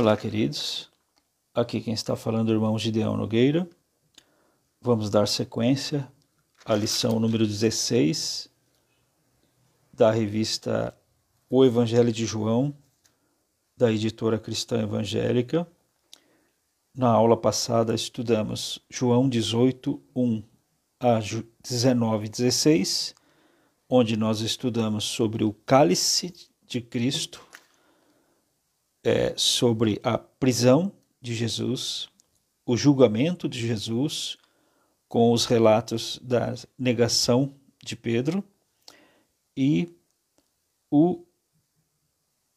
Olá, queridos. Aqui quem está falando é o irmão Gideão Nogueira. Vamos dar sequência à lição número 16 da revista O Evangelho de João, da editora Cristã Evangélica. Na aula passada estudamos João 18, 1 a 19, 16, onde nós estudamos sobre o cálice de Cristo, é, sobre a prisão de Jesus, o julgamento de Jesus, com os relatos da negação de Pedro e o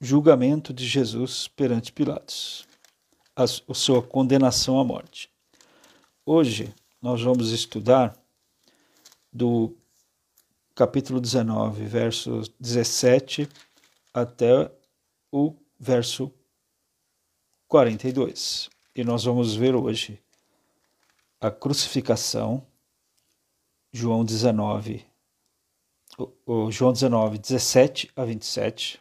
julgamento de Jesus perante Pilatos, a, sua condenação à morte. Hoje nós vamos estudar do capítulo 19, versos 17 até o verso 42. E nós vamos ver hoje a crucificação, João 19, o, João 19, 17 a 27,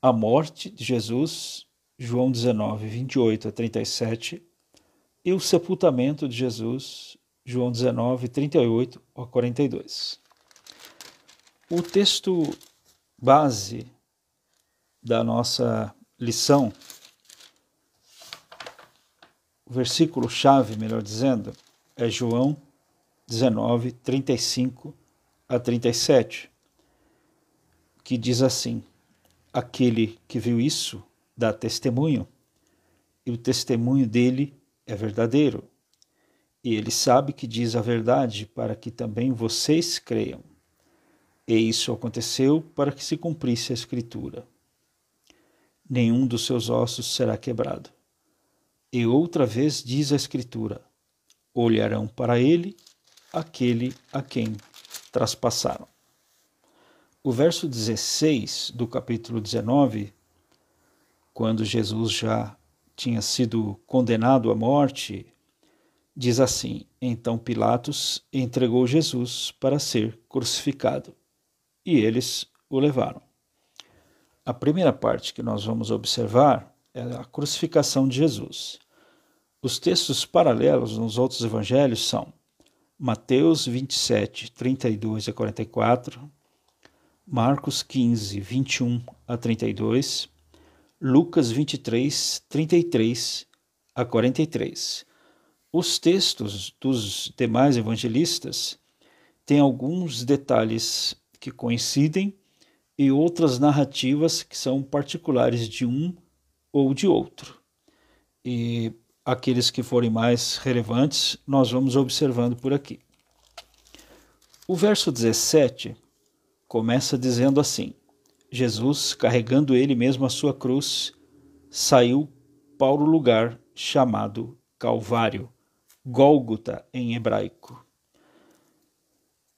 a morte de Jesus, João 19, 28 a 37, e o sepultamento de Jesus, João 19, 38 a 42. O texto base da nossa lição o versículo chave, melhor dizendo, é João 19, 35 a 37, que diz assim: Aquele que viu isso dá testemunho, e o testemunho dele é verdadeiro. E ele sabe que diz a verdade para que também vocês creiam. E isso aconteceu para que se cumprisse a Escritura. Nenhum dos seus ossos será quebrado. E outra vez diz a Escritura: olharão para ele aquele a quem traspassaram. O verso 16 do capítulo 19, quando Jesus já tinha sido condenado à morte, diz assim: Então Pilatos entregou Jesus para ser crucificado, e eles o levaram. A primeira parte que nós vamos observar é a crucificação de Jesus. Os textos paralelos nos outros evangelhos são Mateus 27, 32 a 44, Marcos 15, 21 a 32, Lucas 23, 33 a 43. Os textos dos demais evangelistas têm alguns detalhes que coincidem e outras narrativas que são particulares de um ou de outro. E aqueles que forem mais relevantes, nós vamos observando por aqui. O verso 17 começa dizendo assim: Jesus, carregando ele mesmo a sua cruz, saiu para o lugar chamado Calvário, Gólgota em hebraico.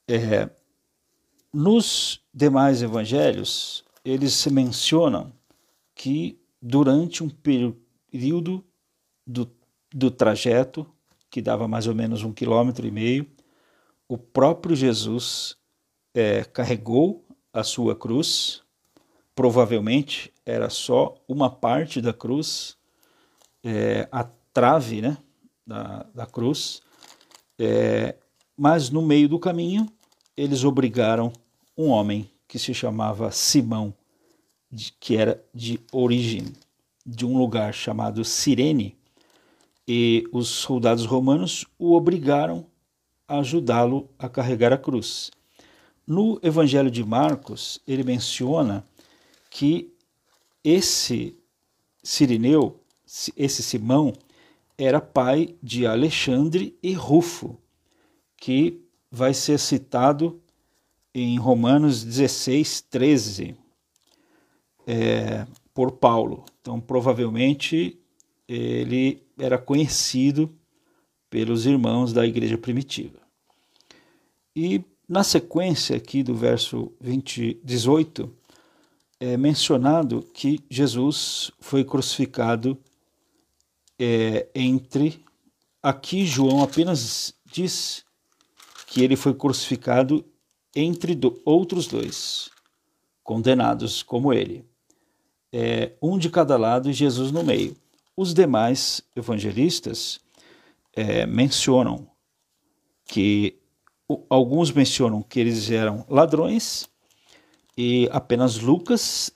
É, nos demais evangelhos, eles mencionam que durante um período do, do trajeto, que dava mais ou menos um quilômetro e meio, o próprio Jesus é, carregou a sua cruz, provavelmente era só uma parte da cruz, é, a trave né, da, da cruz, é, mas no meio do caminho eles obrigaram um homem que se chamava Simão que era de origem de um lugar chamado Cirene, e os soldados romanos o obrigaram a ajudá-lo a carregar a cruz. No Evangelho de Marcos, ele menciona que esse Sirineu, esse Simão, era pai de Alexandre e Rufo, que vai ser citado em Romanos 16, 13 é, por Paulo. Então, provavelmente, ele era conhecido pelos irmãos da igreja primitiva. E na sequência aqui do verso 20, 18, é mencionado que Jesus foi crucificado é, entre. Aqui João apenas diz que ele foi crucificado entre do, outros dois, condenados como ele. é, um de cada lado e Jesus no meio. Os demais evangelistas é, mencionam que alguns mencionam que eles eram ladrões e apenas Lucas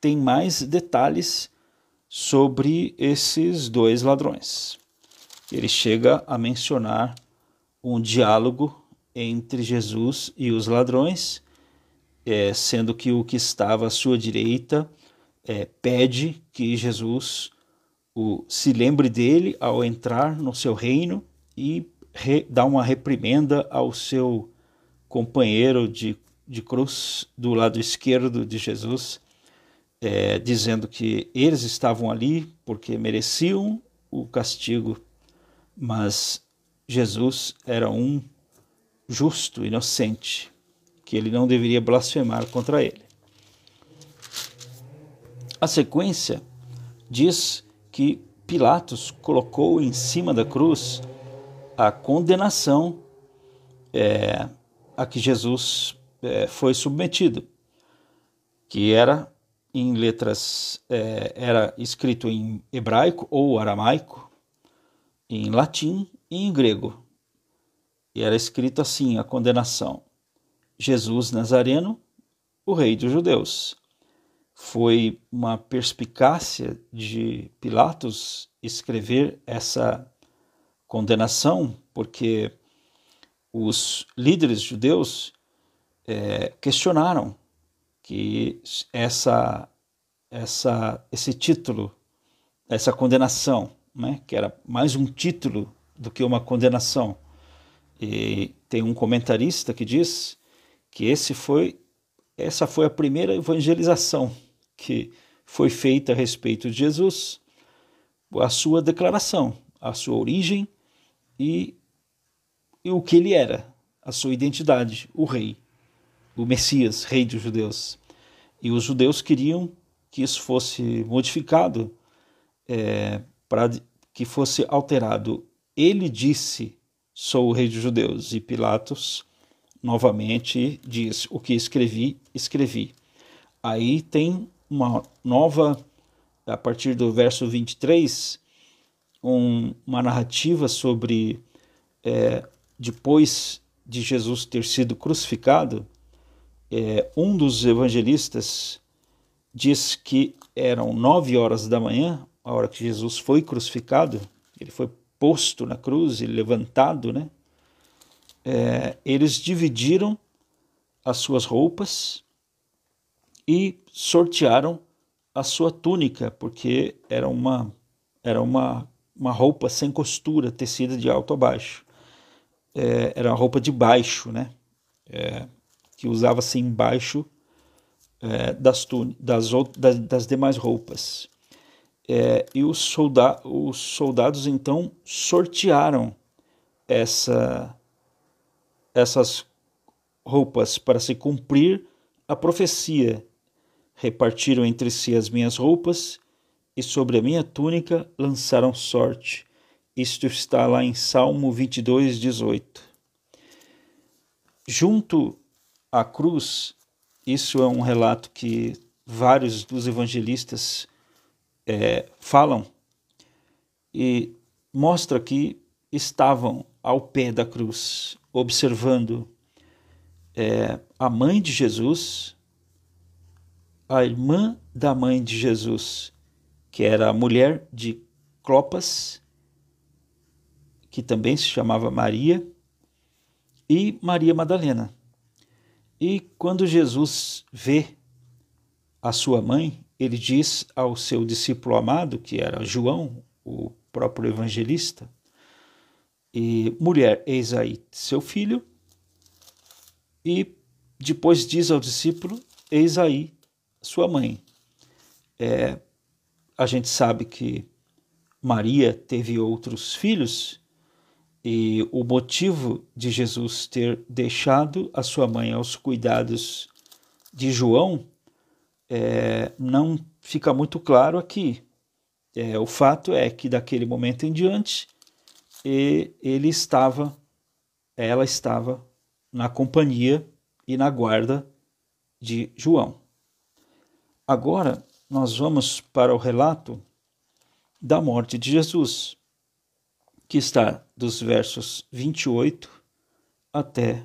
tem mais detalhes sobre esses dois ladrões. Ele chega a mencionar um diálogo entre Jesus e os ladrões, é, sendo que o que estava à sua direita é, pede que Jesus o, se lembre dele ao entrar no seu reino e re, dá uma reprimenda ao seu companheiro de, de cruz do lado esquerdo de Jesus, é, dizendo que eles estavam ali porque mereciam o castigo, mas Jesus era um justo, inocente, que ele não deveria blasfemar contra ele. A sequência diz que Pilatos colocou em cima da cruz a condenação é, a que Jesus é, foi submetido, que era em letras, é, era escrito em hebraico ou aramaico, em latim e em grego. E era escrito assim a condenação: Jesus Nazareno, o Rei dos Judeus. Foi uma perspicácia de Pilatos escrever essa condenação, porque os líderes judeus é, questionaram que essa, essa, esse título, essa condenação, né, que era mais um título do que uma condenação. E tem um comentarista que diz que esse foi, essa foi a primeira evangelização que foi feita a respeito de Jesus, a sua declaração, a sua origem e, e o que ele era, a sua identidade, o rei, o Messias, rei dos judeus. E os judeus queriam que isso fosse modificado é, para que fosse alterado ele disse: Sou o rei dos judeus. E Pilatos novamente diz: O que escrevi, escrevi. Aí tem uma nova, a partir do verso 23, um, uma narrativa sobre é, depois de Jesus ter sido crucificado. É, um dos evangelistas diz que eram nove horas da manhã, a hora que Jesus foi crucificado. Ele foi posto na cruz e levantado, né? É, eles dividiram as suas roupas e sortearam a sua túnica, porque era uma, era uma, uma roupa sem costura, tecida de alto a baixo. É, era uma roupa de baixo, né? É, que usava-se embaixo é, das, das, das, das demais roupas. É, e os, solda os soldados então sortearam essa, essas roupas para se cumprir a profecia. Repartiram entre si as minhas roupas e sobre a minha túnica lançaram sorte. Isto está lá em Salmo 22, 18. Junto à cruz, isso é um relato que vários dos evangelistas é, falam e mostra que estavam ao pé da cruz, observando é, a mãe de Jesus, a irmã da mãe de Jesus, que era a mulher de Clopas, que também se chamava Maria, e Maria Madalena. E quando Jesus vê a sua mãe, ele diz ao seu discípulo amado, que era João, o próprio evangelista, e mulher, eis aí seu filho, e depois diz ao discípulo, eis aí sua mãe. É, a gente sabe que Maria teve outros filhos, e o motivo de Jesus ter deixado a sua mãe aos cuidados de João é, não fica muito claro aqui. É, o fato é que daquele momento em diante ele estava, ela estava na companhia e na guarda de João. Agora nós vamos para o relato da morte de Jesus, que está dos versos 28 até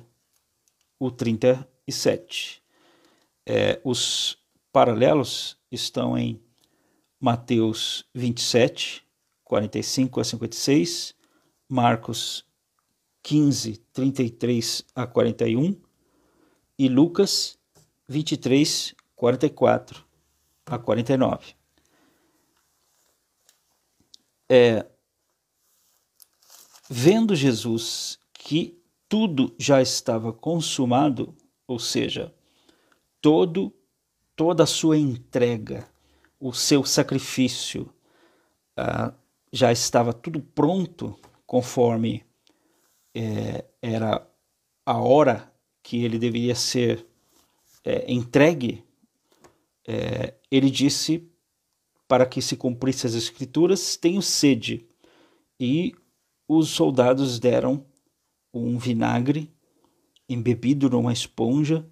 o 37. É, os paralelos estão em Mateus 27, 45 a 56, Marcos 15, 33 a 41 e Lucas 23, 44 a 49. É, vendo Jesus que tudo já estava consumado, ou seja, todo toda a sua entrega, o seu sacrifício, uh, já estava tudo pronto conforme é, era a hora que ele deveria ser é, entregue, é, ele disse para que se cumprisse as escrituras: tenho sede. E os soldados deram um vinagre embebido numa esponja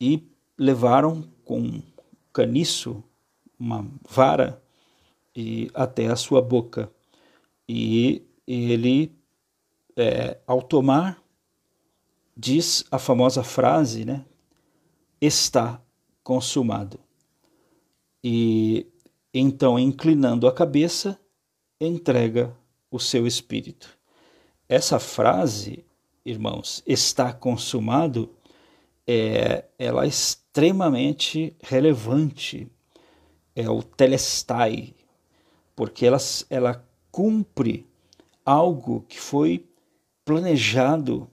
e levaram com caniço, uma vara, e até a sua boca. E ele, é, ao tomar, diz a famosa frase, né? Está consumado. E então, inclinando a cabeça, entrega o seu espírito. Essa frase, irmãos, está consumado, é, ela é extremamente relevante. É o telestai, porque ela, ela cumpre algo que foi planejado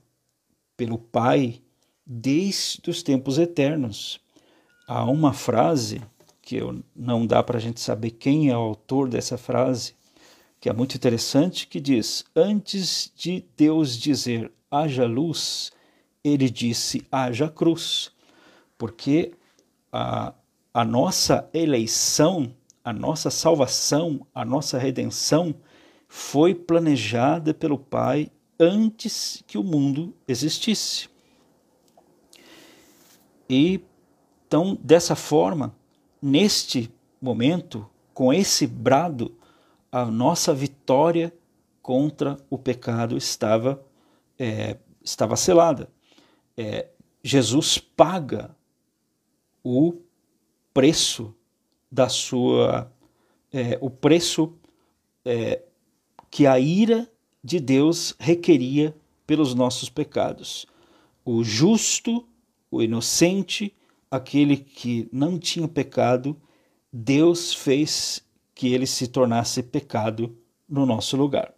pelo Pai desde os tempos eternos. Há uma frase que eu, não dá para a gente saber quem é o autor dessa frase, que é muito interessante, que diz: Antes de Deus dizer haja luz, ele disse haja cruz, porque a, a nossa eleição, a nossa salvação, a nossa redenção foi planejada pelo Pai antes que o mundo existisse. E então, dessa forma, neste momento, com esse brado, a nossa vitória contra o pecado estava, é, estava selada. É, Jesus paga o preço da sua, é, o preço é, que a ira de Deus requeria pelos nossos pecados. O justo, o inocente, aquele que não tinha pecado, Deus fez que ele se tornasse pecado no nosso lugar.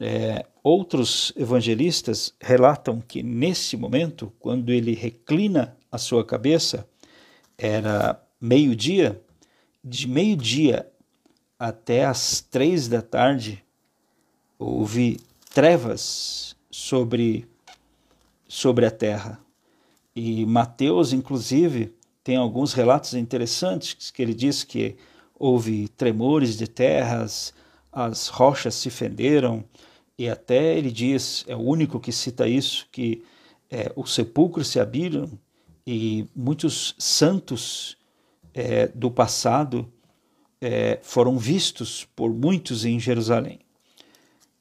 É, outros evangelistas relatam que nesse momento, quando ele reclina a sua cabeça, era meio-dia, de meio-dia até as três da tarde, houve trevas sobre, sobre a terra. E Mateus, inclusive, tem alguns relatos interessantes que ele diz que houve tremores de terras, as rochas se fenderam, e até ele diz, é o único que cita isso, que é, os sepulcros se abriram e muitos santos é, do passado é, foram vistos por muitos em Jerusalém.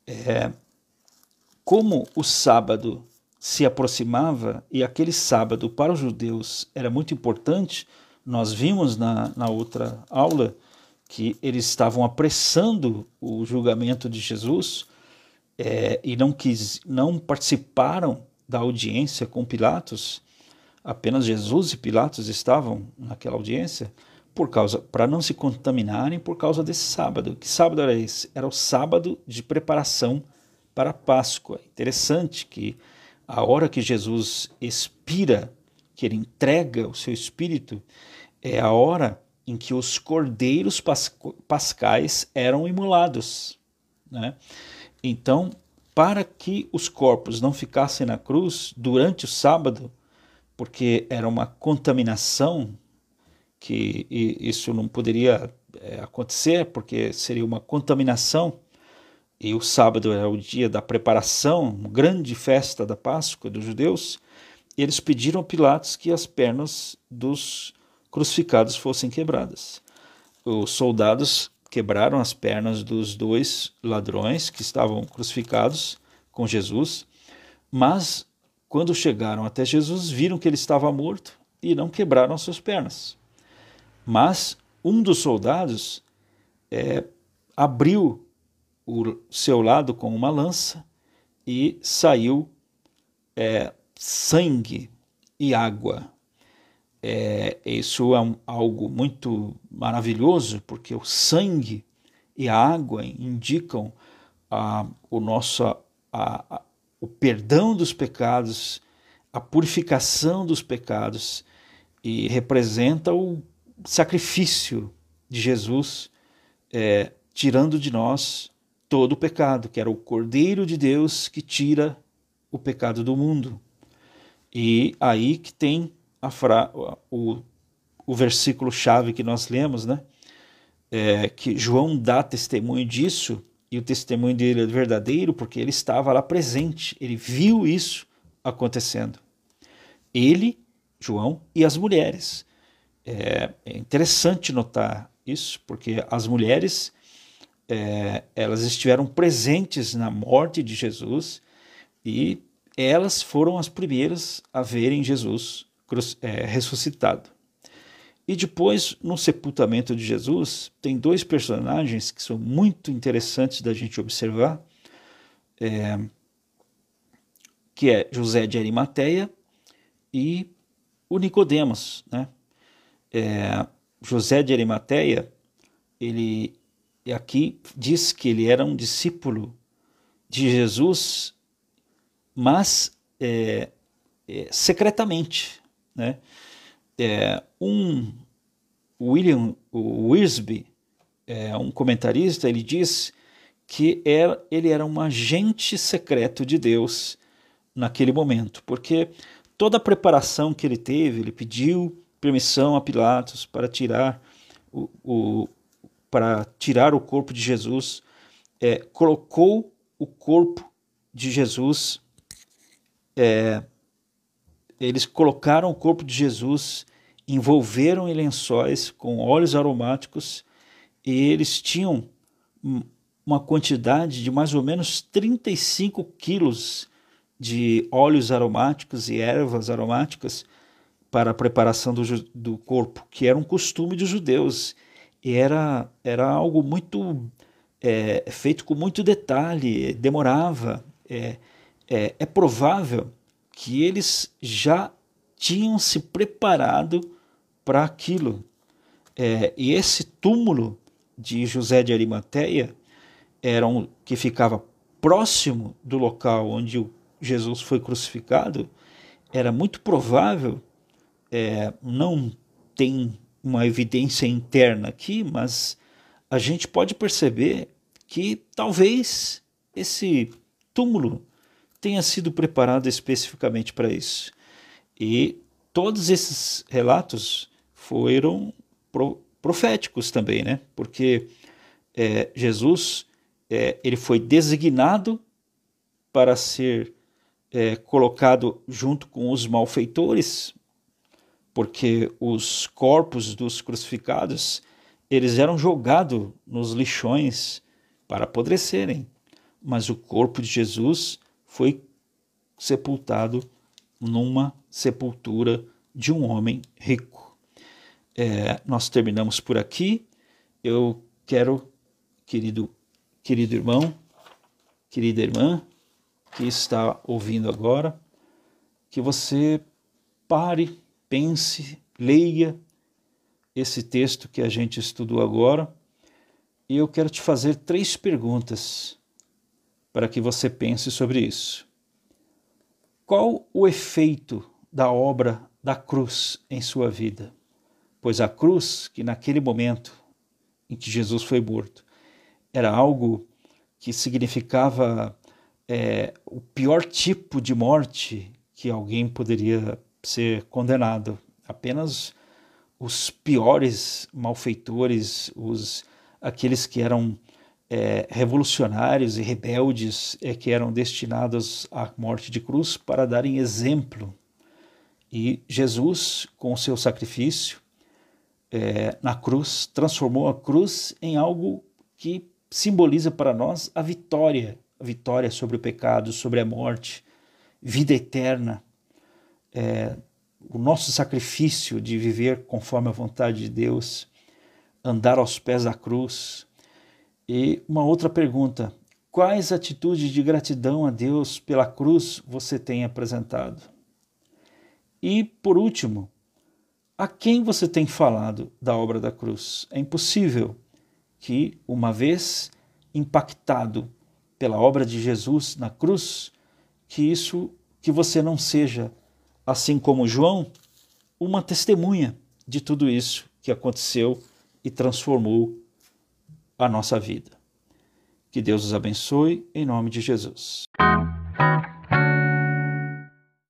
É, como o sábado se aproximava e aquele sábado para os judeus era muito importante. Nós vimos na, na outra aula que eles estavam apressando o julgamento de Jesus é, e não, quis, não participaram da audiência com Pilatos. Apenas Jesus e Pilatos estavam naquela audiência por causa para não se contaminarem por causa desse sábado. Que sábado era esse? Era o sábado de preparação para a Páscoa. Interessante que a hora que Jesus expira, que ele entrega o seu espírito, é a hora em que os cordeiros pascais eram imolados. Né? Então, para que os corpos não ficassem na cruz durante o sábado, porque era uma contaminação, que isso não poderia é, acontecer, porque seria uma contaminação e o sábado é o dia da preparação, grande festa da Páscoa dos judeus, eles pediram a Pilatos que as pernas dos crucificados fossem quebradas. Os soldados quebraram as pernas dos dois ladrões que estavam crucificados com Jesus, mas quando chegaram até Jesus, viram que ele estava morto e não quebraram suas pernas. Mas um dos soldados é, abriu o seu lado com uma lança e saiu é, sangue e água. É, isso é um, algo muito maravilhoso, porque o sangue e a água indicam a, o nosso a, a, o perdão dos pecados, a purificação dos pecados e representa o sacrifício de Jesus é, tirando de nós todo o pecado, que era o Cordeiro de Deus que tira o pecado do mundo. E aí que tem fra o, o versículo chave que nós lemos, né? É, que João dá testemunho disso e o testemunho dele é verdadeiro porque ele estava lá presente, ele viu isso acontecendo. Ele, João e as mulheres. É, é interessante notar isso porque as mulheres é, elas estiveram presentes na morte de Jesus e elas foram as primeiras a verem Jesus é, ressuscitado. E depois, no sepultamento de Jesus, tem dois personagens que são muito interessantes da gente observar, é, que é José de Arimateia e o Nicodemos, né? É, José de Arimateia, ele aqui diz que ele era um discípulo de Jesus mas é, é, secretamente. Né? É, um William Wisby, é, um comentarista, ele diz que era, ele era um agente secreto de Deus naquele momento, porque toda a preparação que ele teve, ele pediu permissão a Pilatos para tirar o, o para tirar o corpo de Jesus, é, colocou o corpo de Jesus é, eles colocaram o corpo de Jesus, envolveram em lençóis com óleos aromáticos e eles tinham uma quantidade de mais ou menos 35 quilos de óleos aromáticos e ervas aromáticas para a preparação do, do corpo, que era um costume dos judeus. E era, era algo muito é, feito com muito detalhe, demorava. É, é, é provável que eles já tinham se preparado para aquilo. É, e esse túmulo de José de Arimateia era um que ficava próximo do local onde Jesus foi crucificado. Era muito provável, é, não tem uma evidência interna aqui, mas a gente pode perceber que talvez esse túmulo tenha sido preparado especificamente para isso. E todos esses relatos foram pro, proféticos também, né? Porque é, Jesus é, ele foi designado para ser é, colocado junto com os malfeitores, porque os corpos dos crucificados eles eram jogados nos lixões para apodrecerem, mas o corpo de Jesus foi sepultado numa sepultura de um homem rico. É, nós terminamos por aqui. Eu quero, querido, querido irmão, querida irmã, que está ouvindo agora, que você pare, pense, leia esse texto que a gente estudou agora. E eu quero te fazer três perguntas para que você pense sobre isso. Qual o efeito da obra da cruz em sua vida? Pois a cruz, que naquele momento em que Jesus foi morto, era algo que significava é, o pior tipo de morte que alguém poderia ser condenado. Apenas os piores malfeitores, os aqueles que eram é, revolucionários e rebeldes é, que eram destinados à morte de cruz para darem exemplo. E Jesus, com o seu sacrifício, é, na cruz, transformou a cruz em algo que simboliza para nós a vitória, a vitória sobre o pecado, sobre a morte, vida eterna, é, o nosso sacrifício de viver conforme a vontade de Deus, andar aos pés da cruz. E uma outra pergunta: quais atitudes de gratidão a Deus pela cruz você tem apresentado? E, por último, a quem você tem falado da obra da cruz? É impossível que, uma vez impactado pela obra de Jesus na cruz, que isso que você não seja, assim como João, uma testemunha de tudo isso que aconteceu e transformou a nossa vida. Que Deus os abençoe em nome de Jesus.